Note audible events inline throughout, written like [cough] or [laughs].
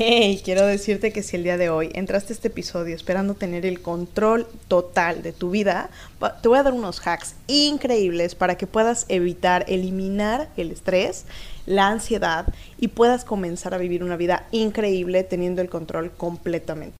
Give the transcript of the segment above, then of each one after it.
Hey, quiero decirte que si el día de hoy entraste a este episodio esperando tener el control total de tu vida, te voy a dar unos hacks increíbles para que puedas evitar, eliminar el estrés, la ansiedad y puedas comenzar a vivir una vida increíble teniendo el control completamente.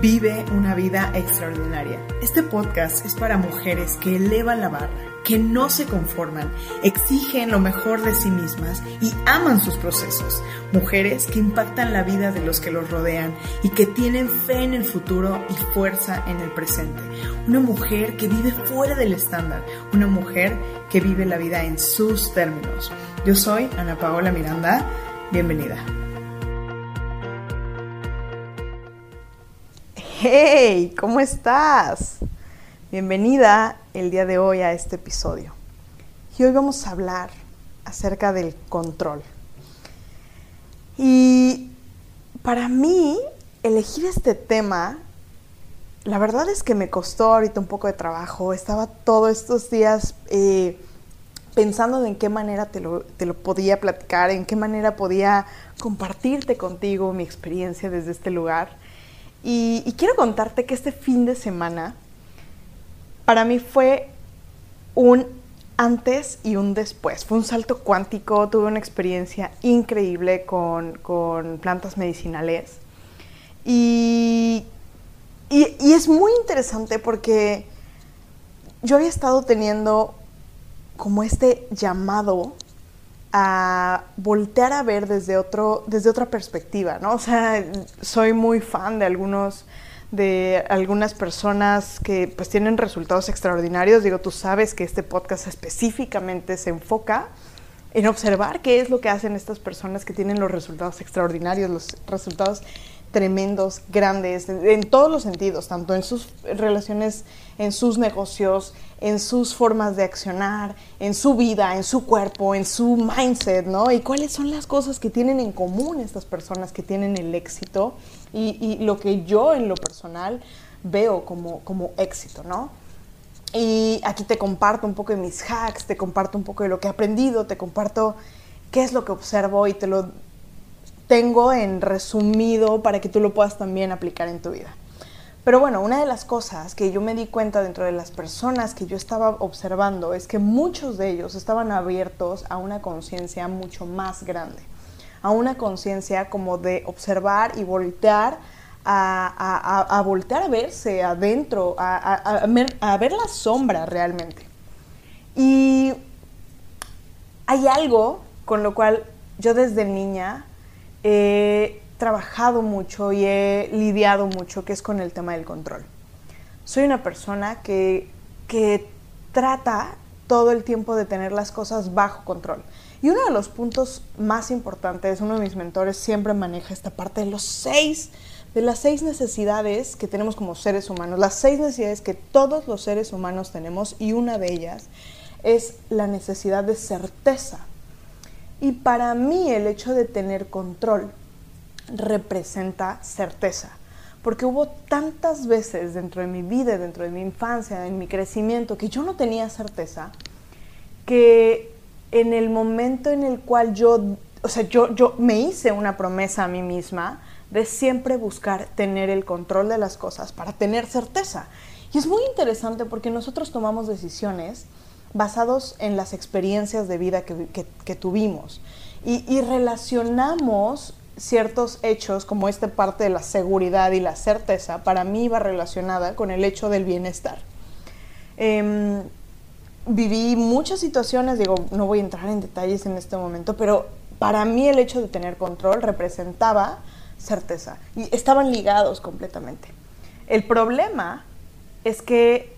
Vive una vida extraordinaria. Este podcast es para mujeres que elevan la barra que no se conforman, exigen lo mejor de sí mismas y aman sus procesos. Mujeres que impactan la vida de los que los rodean y que tienen fe en el futuro y fuerza en el presente. Una mujer que vive fuera del estándar. Una mujer que vive la vida en sus términos. Yo soy Ana Paola Miranda. Bienvenida. Hey, ¿cómo estás? Bienvenida el día de hoy a este episodio. Y hoy vamos a hablar acerca del control. Y para mí, elegir este tema, la verdad es que me costó ahorita un poco de trabajo. Estaba todos estos días eh, pensando en qué manera te lo, te lo podía platicar, en qué manera podía compartirte contigo mi experiencia desde este lugar. Y, y quiero contarte que este fin de semana para mí fue un antes y un después. Fue un salto cuántico, tuve una experiencia increíble con, plantas medicinales. Y, y, es muy interesante porque yo había estado teniendo como este llamado a voltear a ver desde, otro, desde otra perspectiva, ¿no? O sea, soy muy fan de algunos de algunas personas que pues tienen resultados extraordinarios. Digo, tú sabes que este podcast específicamente se enfoca en observar qué es lo que hacen estas personas que tienen los resultados extraordinarios, los resultados tremendos, grandes, en, todos los sentidos, tanto en sus relaciones, en sus negocios, en sus formas de accionar, en su vida, en su cuerpo, en su mindset, ¿no? Y cuáles son las cosas que tienen en común estas personas que tienen el éxito y, lo que yo en lo personal veo como, como éxito, ¿no? Y aquí te comparto un poco de mis hacks, te comparto un poco de lo que he aprendido, te comparto qué es lo que observo y te lo tengo en resumido para que tú lo puedas también aplicar en tu vida. Pero bueno, una de las cosas que yo me di cuenta dentro de las personas que yo estaba observando es que muchos de ellos estaban abiertos a una conciencia mucho más grande, a una conciencia como de observar y voltear a, voltear a verse adentro, a, a ver la sombra realmente. Y hay algo con lo cual yo desde niña he trabajado mucho y he lidiado mucho, que es con el tema del control. Soy una persona que, que trata todo el tiempo de tener las cosas bajo control. Y uno de los puntos más importantes, uno de mis mentores siempre maneja esta parte de los seis, de las seis necesidades que tenemos como seres humanos, las seis necesidades que todos los seres humanos tenemos y una de ellas es la necesidad de certeza. Y para mí el hecho de tener control representa certeza, porque hubo tantas veces dentro de mi vida, dentro de mi infancia, en mi crecimiento, que yo no tenía certeza, que en el momento en el cual yo, o sea, yo, yo me hice una promesa a mí misma de siempre buscar tener el control de las cosas para tener certeza. Y es muy interesante porque nosotros tomamos decisiones basados en las experiencias de vida que, tuvimos. Y, relacionamos ciertos hechos, como esta parte de la seguridad y la certeza, para mí va relacionada con el hecho del bienestar. Em, viví muchas situaciones, digo, no voy a entrar en detalles en este momento, pero para mí el hecho de tener control representaba certeza y estaban ligados completamente. El problema es que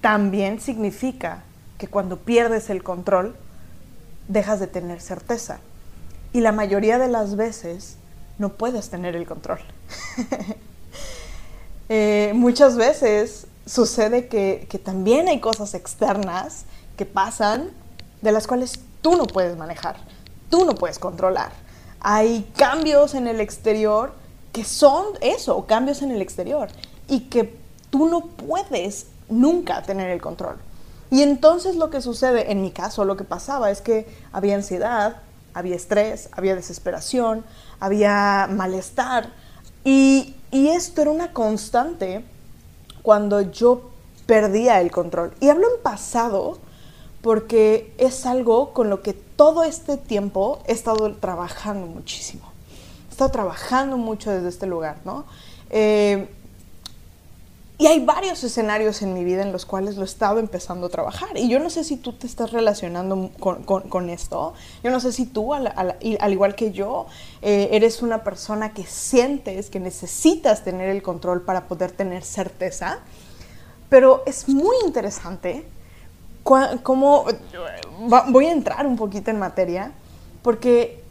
también significa que cuando pierdes el control, dejas de tener certeza. Y la mayoría de las veces no puedes tener el control. [laughs] Eh, muchas veces sucede que, que también hay cosas externas que pasan de las cuales tú no puedes manejar, tú no puedes controlar. Hay cambios en el exterior que son eso, cambios en el exterior, y que tú no puedes nunca tener el control. Y entonces lo que sucede, en mi caso lo que pasaba es que había ansiedad, había estrés, había desesperación, había malestar. Y, y esto era una constante cuando yo perdía el control. Y hablo en pasado porque es algo con lo que todo este tiempo he estado trabajando muchísimo. He estado trabajando mucho desde este lugar, ¿no? Eh, y hay varios escenarios en mi vida en los cuales lo he estado empezando a trabajar. Y yo no sé si tú te estás relacionando con, esto. Yo no sé si tú, al, igual que yo, eh, eres una persona que sientes que necesitas tener el control para poder tener certeza. Pero es muy interesante cómo... voy a entrar un poquito en materia, porque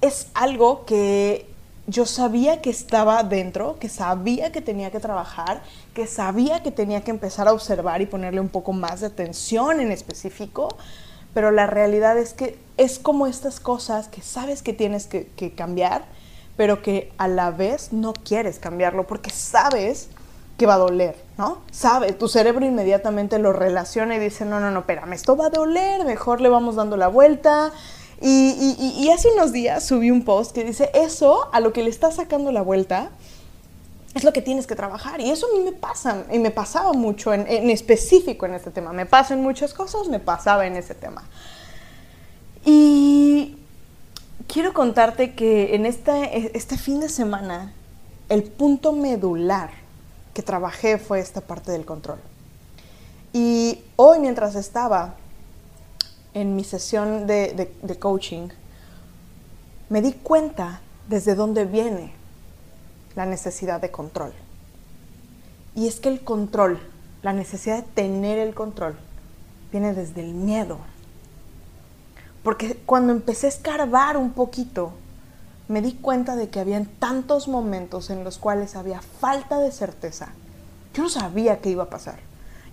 es algo que yo sabía que estaba dentro, que sabía que tenía que trabajar, que sabía que tenía que empezar a observar y ponerle un poco más de atención en específico, pero la realidad es que es como estas cosas que sabes que tienes que, cambiar, pero que a la vez no quieres cambiarlo porque sabes que va a doler, ¿no? Sabe, tu cerebro inmediatamente lo relaciona y dice, no, no, no, espérame, esto va a doler, mejor le vamos dando la vuelta, y, hace unos días subí un post que dice, eso a lo que le está sacando la vuelta es lo que tienes que trabajar. Y eso a mí me pasa, y me pasaba mucho en, específico en este tema. Me pasan muchas cosas, me pasaba en ese tema. Y quiero contarte que en este, este fin de semana, el punto medular que trabajé fue esta parte del control. Y hoy mientras estaba en mi sesión de, coaching, me di cuenta desde dónde viene la necesidad de control. Y es que el control, la necesidad de tener el control, viene desde el miedo. Porque cuando empecé a escarbar un poquito, me di cuenta de que habían tantos momentos en los cuales había falta de certeza. Yo no sabía qué iba a pasar.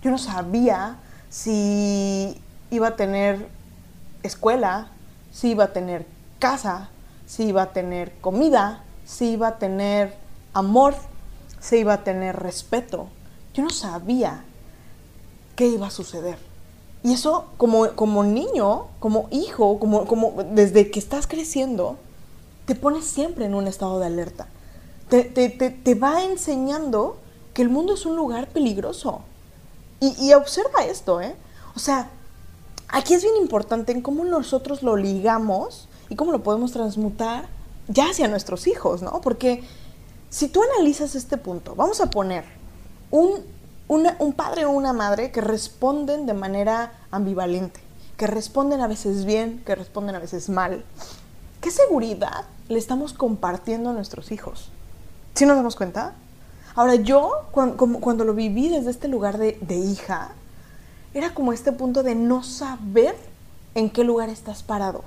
Yo no sabía si iba a tener escuela, si iba a tener casa, si iba a tener comida, si iba a tener amor, si iba a tener respeto. Yo no sabía qué iba a suceder. Y eso como, como niño, como hijo, como, como desde que estás creciendo, te pones siempre en un estado de alerta. Te, te, va enseñando que el mundo es un lugar peligroso. Y, y observa esto, ¿eh? O sea, aquí es bien importante en cómo nosotros lo ligamos y cómo lo podemos transmutar ya hacia nuestros hijos, ¿no? Porque si tú analizas este punto, vamos a poner un, un padre o una madre que responden de manera ambivalente, que responden a veces bien, que responden a veces mal. ¿Qué seguridad le estamos compartiendo a nuestros hijos? ¿Sí nos damos cuenta? Ahora yo, cuando, lo viví desde este lugar de, de hija, era como este punto de no saber en qué lugar estás parado.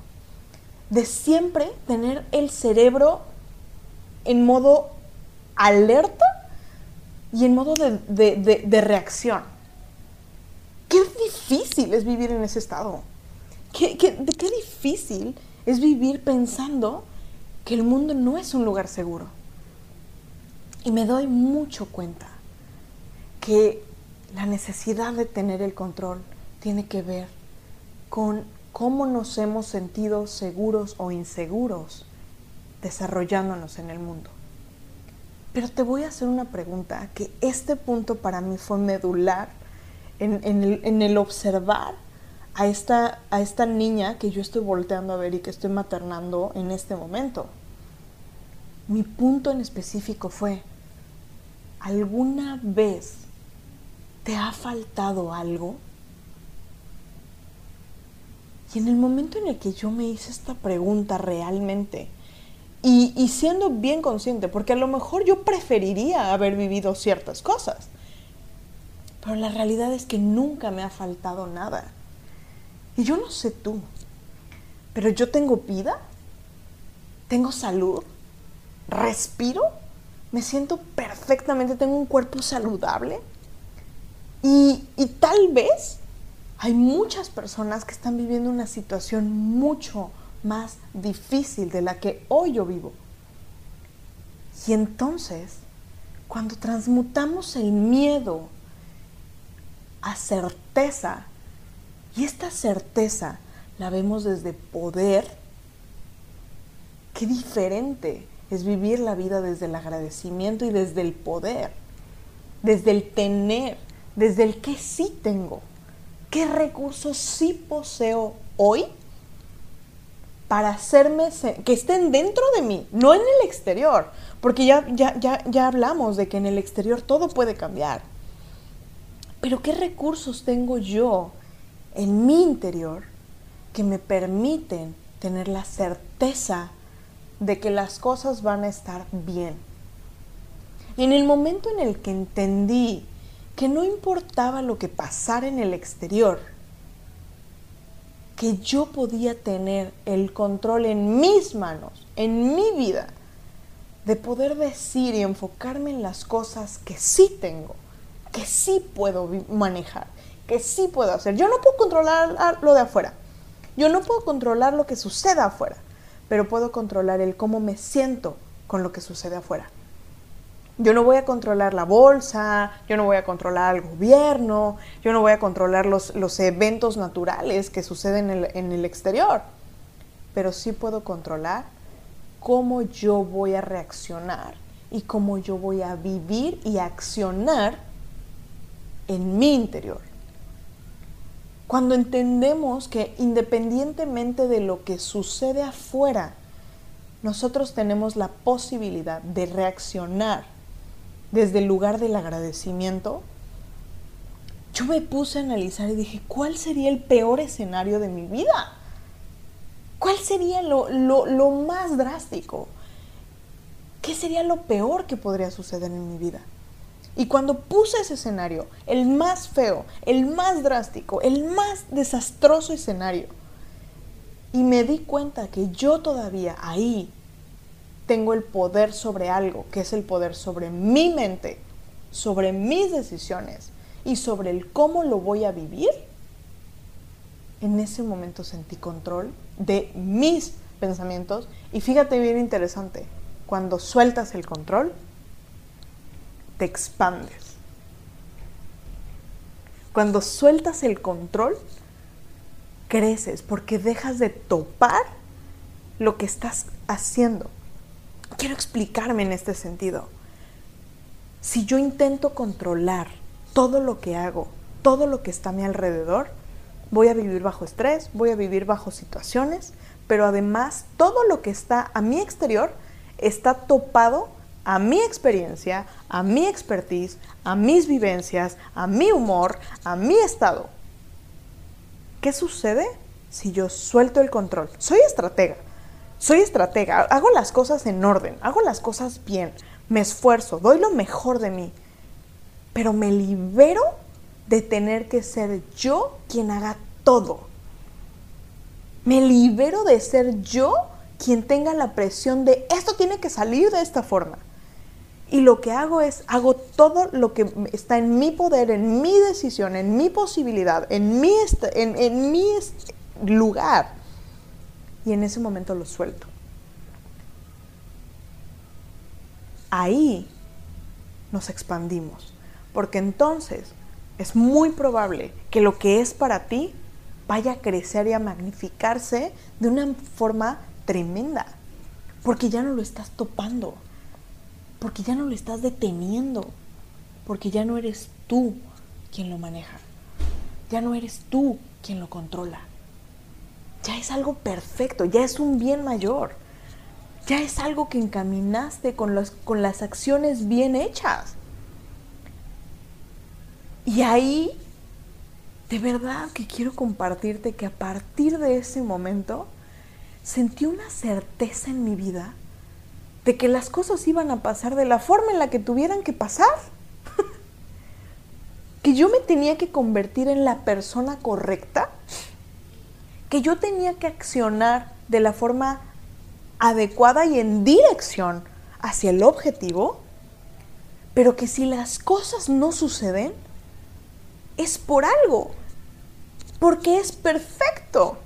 De siempre tener el cerebro en modo alerta y en modo de, reacción. Qué difícil es vivir en ese estado. Qué, qué, qué difícil es vivir pensando que el mundo no es un lugar seguro. Y me doy mucho cuenta que la necesidad de tener el control tiene que ver con cómo nos hemos sentido seguros o inseguros desarrollándonos en el mundo. Pero te voy a hacer una pregunta, que este punto para mí fue medular en, el, observar a esta, niña que yo estoy volteando a ver y que estoy maternando en este momento. Mi punto en específico fue, ¿alguna vez ¿Te ha faltado algo? Y en el momento en el que yo me hice esta pregunta realmente, y, siendo bien consciente, porque a lo mejor yo preferiría haber vivido ciertas cosas, pero la realidad es que nunca me ha faltado nada. Y yo no sé tú, pero yo tengo vida, tengo salud, respiro, me siento perfectamente, tengo un cuerpo saludable y, tal vez hay muchas personas que están viviendo una situación mucho más difícil de la que hoy yo vivo. Y entonces, cuando transmutamos el miedo a certeza, y esta certeza la vemos desde poder, Qué diferente es vivir la vida desde el agradecimiento y desde el poder, desde el tener, desde el que sí tengo. ¿Qué recursos sí poseo hoy para hacerme que estén dentro de mí, no en el exterior? Porque ya, ya, ya, ya hablamos de que en el exterior todo puede cambiar. Pero ¿qué recursos tengo yo en mi interior que me permiten tener la certeza de que las cosas van a estar bien? En el momento en el que entendí que no importaba lo que pasara en el exterior, que yo podía tener el control en mis manos, en mi vida, de poder decir y enfocarme en las cosas que sí tengo, que sí puedo manejar, que sí puedo hacer. Yo no puedo controlar lo de afuera, yo no puedo controlar lo que suceda afuera, pero puedo controlar el cómo me siento con lo que sucede afuera. Yo no voy a controlar la bolsa, yo no voy a controlar al gobierno, yo no voy a controlar los, los eventos naturales que suceden en el, en el exterior, pero sí puedo controlar cómo yo voy a reaccionar y cómo yo voy a vivir y accionar en mi interior. Cuando entendemos que independientemente de lo que sucede afuera, nosotros tenemos la posibilidad de reaccionar desde el lugar del agradecimiento, yo me puse a analizar y dije, ¿cuál sería el peor escenario de mi vida? ¿Cuál sería lo, lo, más drástico? ¿Qué sería lo peor que podría suceder en mi vida? Y cuando puse ese escenario, el más feo, el más drástico, el más desastroso escenario, y me di cuenta que yo todavía ahí tengo el poder sobre algo, que es el poder sobre mi mente, sobre mis decisiones y sobre el cómo lo voy a vivir, en ese momento sentí control de mis pensamientos. Y fíjate bien interesante, cuando sueltas el control, te expandes. Cuando sueltas el control, creces porque dejas de topar lo que estás haciendo quiero explicarme en este sentido. Si yo intento controlar todo lo que hago, todo lo que está a mi alrededor, voy a vivir bajo estrés, voy a vivir bajo situaciones, pero además todo lo que está a mi exterior está topado a mi experiencia, a mi expertise, a mis vivencias, a mi humor, a mi estado. ¿Qué sucede si yo suelto el control? Soy estratega, soy estratega, hago las cosas en orden, hago las cosas bien, me esfuerzo, doy lo mejor de mí, pero me libero de tener que ser yo quien haga todo. Me libero de ser yo quien tenga la presión de esto tiene que salir de esta forma. Y lo que hago es, hago todo lo que está en mi poder, en mi decisión, en mi posibilidad, en mi, en, en mi lugar y en ese momento lo suelto. Ahí nos expandimos, porque entonces es muy probable que lo que es para ti vaya a crecer y a magnificarse de una forma tremenda, porque ya no lo estás topando, porque ya no lo estás deteniendo, porque ya no eres tú quien lo maneja, ya no eres tú quien lo controla ya es algo perfecto, ya es un bien mayor, ya es algo que encaminaste con, con las acciones bien hechas. Y ahí, de verdad que quiero compartirte que a partir de ese momento, sentí una certeza en mi vida de que las cosas iban a pasar de la forma en la que tuvieran que pasar. [laughs] que yo me tenía que convertir en la persona correcta que yo tenía que accionar de la forma adecuada y en dirección hacia el objetivo, pero que si las cosas no suceden, es por algo, porque es perfecto.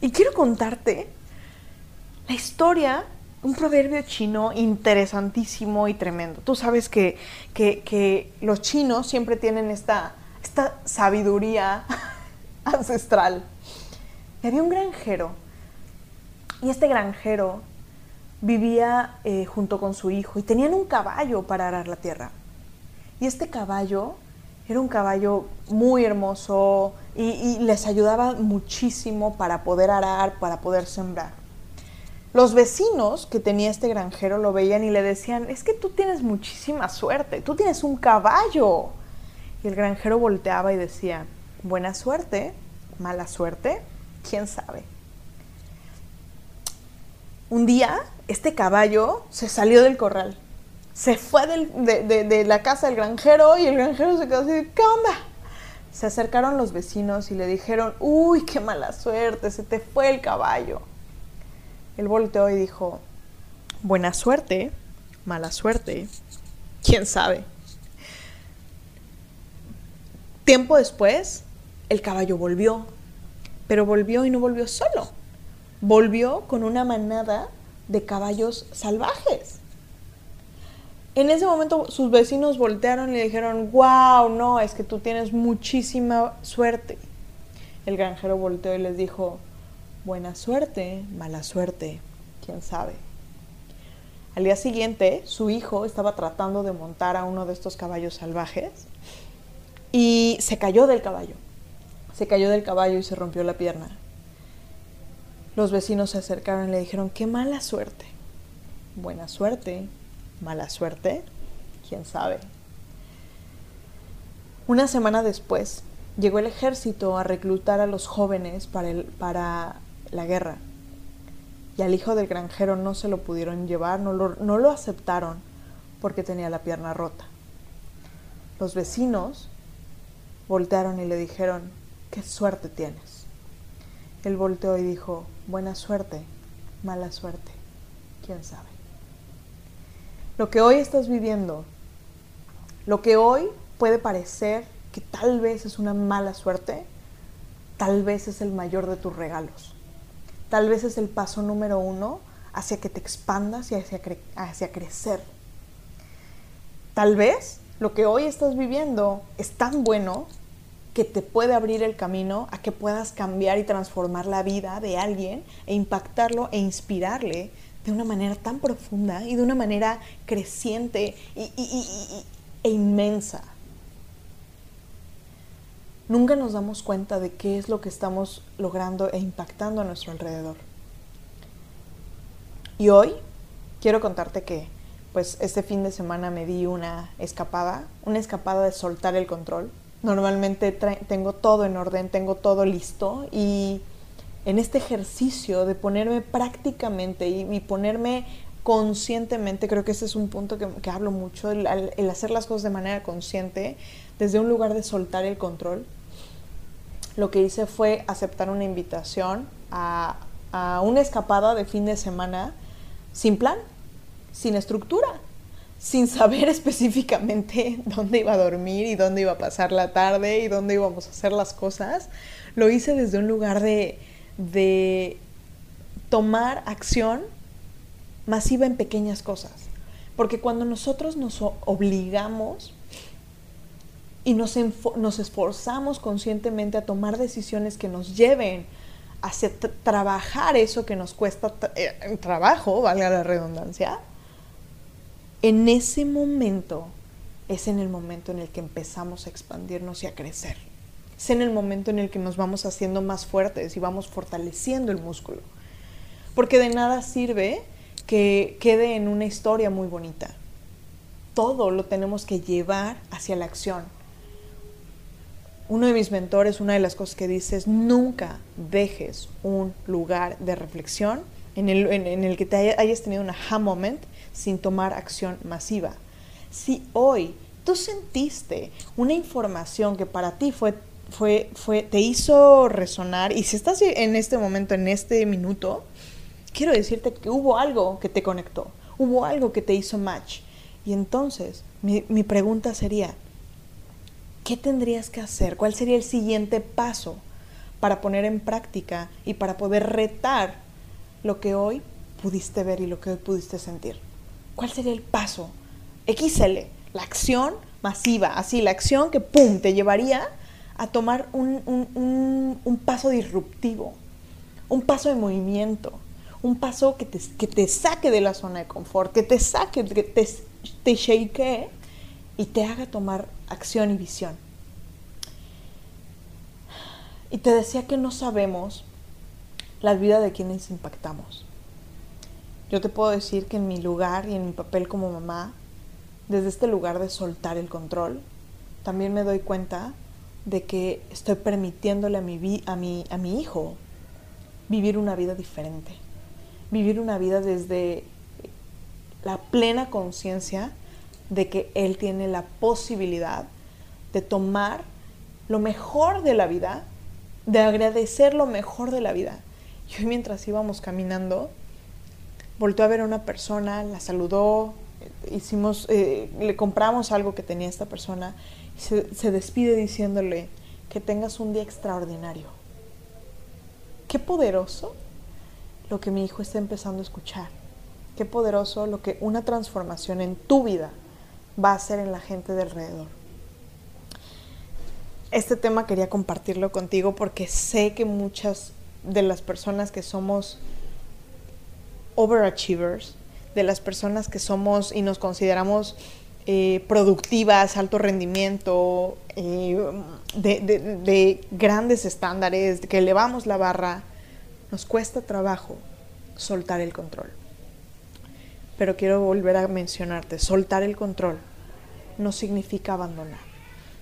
Y quiero contarte la historia, un proverbio chino interesantísimo y tremendo. Tú sabes que, que, los chinos siempre tienen esta, esta sabiduría [laughs] ancestral había un granjero y este granjero vivía eh, junto con su hijo y tenían un caballo para arar la tierra. Y este caballo era un caballo muy hermoso y, les ayudaba muchísimo para poder arar, para poder sembrar. Los vecinos que tenía este granjero lo veían y le decían, es que tú tienes muchísima suerte, tú tienes un caballo. Y el granjero volteaba y decía, buena suerte, mala suerte, quién sabe. Un día, este caballo se salió del corral se fue de, la casa del granjero y el granjero se quedó así, ¿qué onda? Se acercaron los vecinos y le dijeron, uy, qué mala suerte, se te fue el caballo. Él volteó y dijo, buena suerte, mala suerte, quién sabe. Tiempo después, el caballo volvió, pero volvió y no volvió solo. Volvió con una manada de caballos salvajes. En ese momento sus vecinos voltearon y le dijeron, wow, no, es que tú tienes muchísima suerte. El granjero volteó y les dijo, buena suerte, mala suerte, quién sabe. Al día siguiente, su hijo estaba tratando de montar a uno de estos caballos salvajes y se cayó del caballo. Se cayó del caballo y se rompió la pierna. Los vecinos se acercaron y le dijeron, qué mala suerte. Buena suerte, mala suerte, quién sabe. Una semana después, llegó el ejército a reclutar a los jóvenes para, para la guerra. Y al hijo del granjero no se lo pudieron llevar, no lo, no lo aceptaron porque tenía la pierna rota. Los vecinos voltearon y le dijeron, ¿qué suerte tienes? Él volteó y dijo, buena suerte, mala suerte, quién sabe lo que hoy estás viviendo, lo que hoy puede parecer que tal vez es una mala suerte, tal vez es el mayor de tus regalos. Tal vez es el paso número uno hacia que te expandas y hacia, hacia crecer. Tal vez lo que hoy estás viviendo es tan bueno que te puede abrir el camino a que puedas cambiar y transformar la vida de alguien e impactarlo e inspirarle de una manera tan profunda y de una manera creciente e inmensa. Nunca nos damos cuenta de qué es lo que estamos logrando e impactando a nuestro alrededor. Y hoy quiero contarte que pues este fin de semana me di una escapada, una escapada de soltar el control. Normalmente tengo todo en orden, tengo todo listo y en este ejercicio de ponerme prácticamente y, ponerme conscientemente, creo que ese es un punto que, hablo mucho, el, hacer las cosas de manera consciente, desde un lugar de soltar el control. Lo que hice fue aceptar una invitación a una escapada de fin de semana sin plan, sin estructura, sin saber [laughs] específicamente dónde iba a dormir y dónde iba a pasar la tarde y dónde íbamos a hacer las cosas. Lo hice desde un lugar de, de tomar acción masiva en pequeñas cosas. Porque cuando nosotros nos obligamos y nos, nos esforzamos conscientemente a tomar decisiones que nos lleven a trabajar eso que nos cuesta eh, trabajo, valga la redundancia, en ese momento es en el momento en el que empezamos a expandirnos y a crecer es en el momento en el que nos vamos haciendo más fuertes y vamos fortaleciendo el músculo. Porque de nada sirve que quede en una historia muy bonita. Todo lo tenemos que llevar hacia la acción. Uno de mis mentores, una de las cosas que dice es, nunca dejes un lugar de reflexión en el, en el que te hayas tenido un aha moment sin tomar acción masiva. Si hoy tú sentiste una información que para ti fue fue, fue, te hizo resonar y si estás en este momento, en este minuto, quiero decirte que hubo algo que te conectó, hubo algo que te hizo match. Y entonces, mi, mi pregunta sería, ¿qué tendrías que hacer? ¿Cuál sería el siguiente paso para poner en práctica y para poder retar lo que hoy pudiste ver y lo que hoy pudiste sentir? ¿Cuál sería el paso? XL, la acción masiva, así, la acción que, ¡pum!, te llevaría a tomar un, paso disruptivo, un paso de movimiento, un paso que te, que te saque de la zona de confort, que te saque, que te, te shake y te haga tomar acción y visión. Y te decía que no sabemos la vida de quienes impactamos. Yo te puedo decir que en mi lugar y en mi papel como mamá, desde este lugar de soltar el control, también me doy cuenta de que estoy permitiéndole a mi, a mi, a mi hijo vivir una vida diferente, vivir una vida desde la plena conciencia de que él tiene la posibilidad de tomar lo mejor de la vida, de agradecer lo mejor de la vida. Y hoy mientras íbamos caminando, volvió a ver a una persona, la saludó, hicimos, eh, le compramos algo que tenía esta persona se despide diciéndole que tengas un día extraordinario. Qué poderoso lo que mi hijo está empezando a escuchar. Qué poderoso lo que una transformación en tu vida va a hacer en la gente de alrededor. Este tema quería compartirlo contigo porque sé que muchas de las personas que somos overachievers, de las personas que somos y nos consideramos eh, productivas, alto rendimiento, eh, de, de, grandes estándares, que elevamos la barra, nos cuesta trabajo soltar el control. Pero quiero volver a mencionarte, soltar el control no significa abandonar.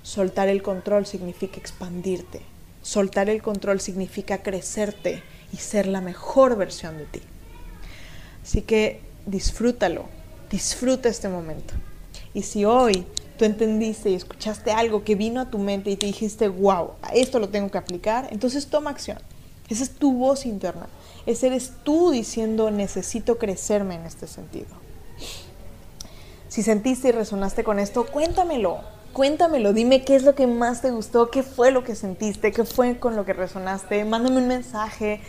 Soltar el control significa expandirte. Soltar el control significa crecerte y ser la mejor versión de ti. Así que disfrútalo, disfruta este momento. Y si hoy tú entendiste y escuchaste algo que vino a tu mente y te dijiste, wow, esto lo tengo que aplicar, entonces toma acción. Esa es tu voz interna. Ese eres tú diciendo, necesito crecerme en este sentido. Si sentiste y resonaste con esto, cuéntamelo. Cuéntamelo, dime qué es lo que más te gustó, qué fue lo que sentiste, qué fue con lo que resonaste. Mándame un mensaje.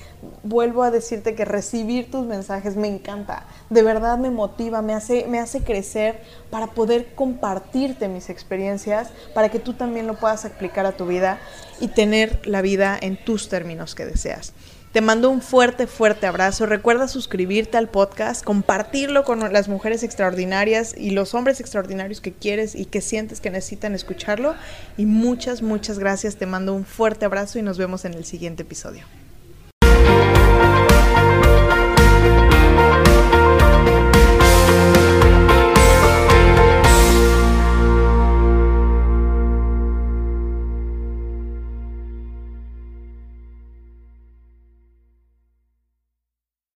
Vuelvo a decirte que recibir tus mensajes me encanta. De verdad me motiva, me hace, me hace crecer para poder compartirte mis experiencias, para que tú también lo puedas aplicar a tu vida y tener la vida en tus términos que deseas. Te mando un fuerte, fuerte abrazo. Recuerda suscribirte al podcast, compartirlo con las mujeres extraordinarias y los hombres extraordinarios que quieres y que sientes que necesitan escucharlo. Y muchas, muchas gracias. Te mando un fuerte abrazo y nos vemos en el siguiente episodio.